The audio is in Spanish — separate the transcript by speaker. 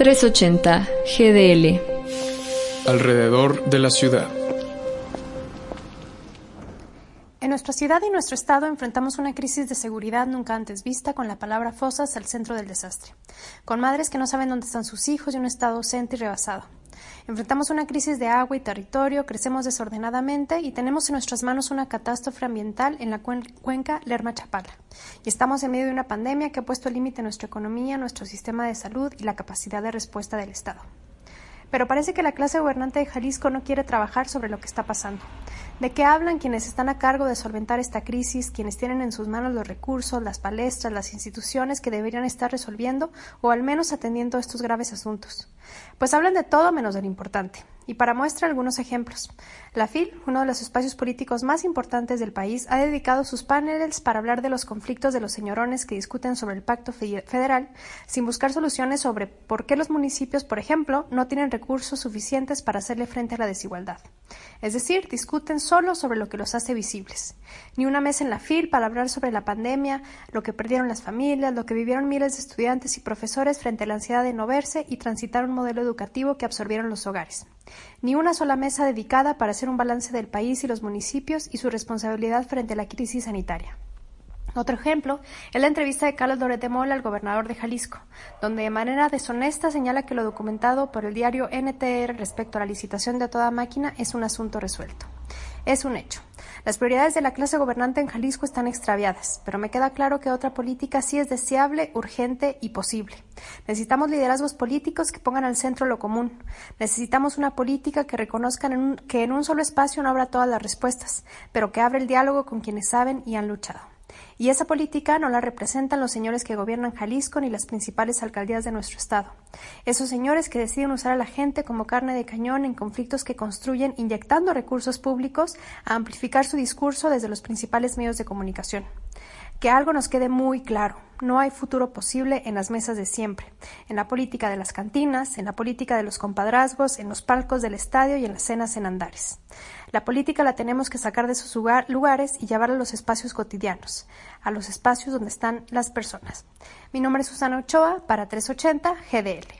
Speaker 1: 380 GDL.
Speaker 2: Alrededor de la ciudad.
Speaker 3: En nuestra ciudad y nuestro estado enfrentamos una crisis de seguridad nunca antes vista con la palabra fosas al centro del desastre, con madres que no saben dónde están sus hijos y un estado ausente y rebasado. Enfrentamos una crisis de agua y territorio, crecemos desordenadamente y tenemos en nuestras manos una catástrofe ambiental en la cuenca Lerma-Chapala. Y estamos en medio de una pandemia que ha puesto límite a nuestra economía, nuestro sistema de salud y la capacidad de respuesta del Estado. Pero parece que la clase gobernante de Jalisco no quiere trabajar sobre lo que está pasando. ¿De qué hablan quienes están a cargo de solventar esta crisis, quienes tienen en sus manos los recursos, las palestras, las instituciones que deberían estar resolviendo o al menos atendiendo estos graves asuntos? Pues hablan de todo menos de lo importante. Y para muestra algunos ejemplos. La FIL, uno de los espacios políticos más importantes del país, ha dedicado sus paneles para hablar de los conflictos de los señorones que discuten sobre el pacto federal, sin buscar soluciones sobre por qué los municipios, por ejemplo, no tienen recursos suficientes para hacerle frente a la desigualdad. Es decir, discuten solo sobre lo que los hace visibles. Ni una mesa en la FIL para hablar sobre la pandemia, lo que perdieron las familias, lo que vivieron miles de estudiantes y profesores frente a la ansiedad de no verse y transitar un modelo educativo que absorbieron los hogares ni una sola mesa dedicada para hacer un balance del país y los municipios y su responsabilidad frente a la crisis sanitaria. Otro ejemplo es la entrevista de Carlos Loret Mola al gobernador de Jalisco, donde de manera deshonesta señala que lo documentado por el diario NTR respecto a la licitación de toda máquina es un asunto resuelto. Es un hecho. Las prioridades de la clase gobernante en Jalisco están extraviadas, pero me queda claro que otra política sí es deseable, urgente y posible. Necesitamos liderazgos políticos que pongan al centro lo común. Necesitamos una política que reconozcan que en un solo espacio no habrá todas las respuestas, pero que abra el diálogo con quienes saben y han luchado. Y esa política no la representan los señores que gobiernan Jalisco ni las principales alcaldías de nuestro estado. Esos señores que deciden usar a la gente como carne de cañón en conflictos que construyen inyectando recursos públicos a amplificar su discurso desde los principales medios de comunicación. Que algo nos quede muy claro. No hay futuro posible en las mesas de siempre, en la política de las cantinas, en la política de los compadrazgos, en los palcos del estadio y en las cenas en andares. La política la tenemos que sacar de sus lugares y llevarla a los espacios cotidianos, a los espacios donde están las personas. Mi nombre es Susana Ochoa para 380 GDL.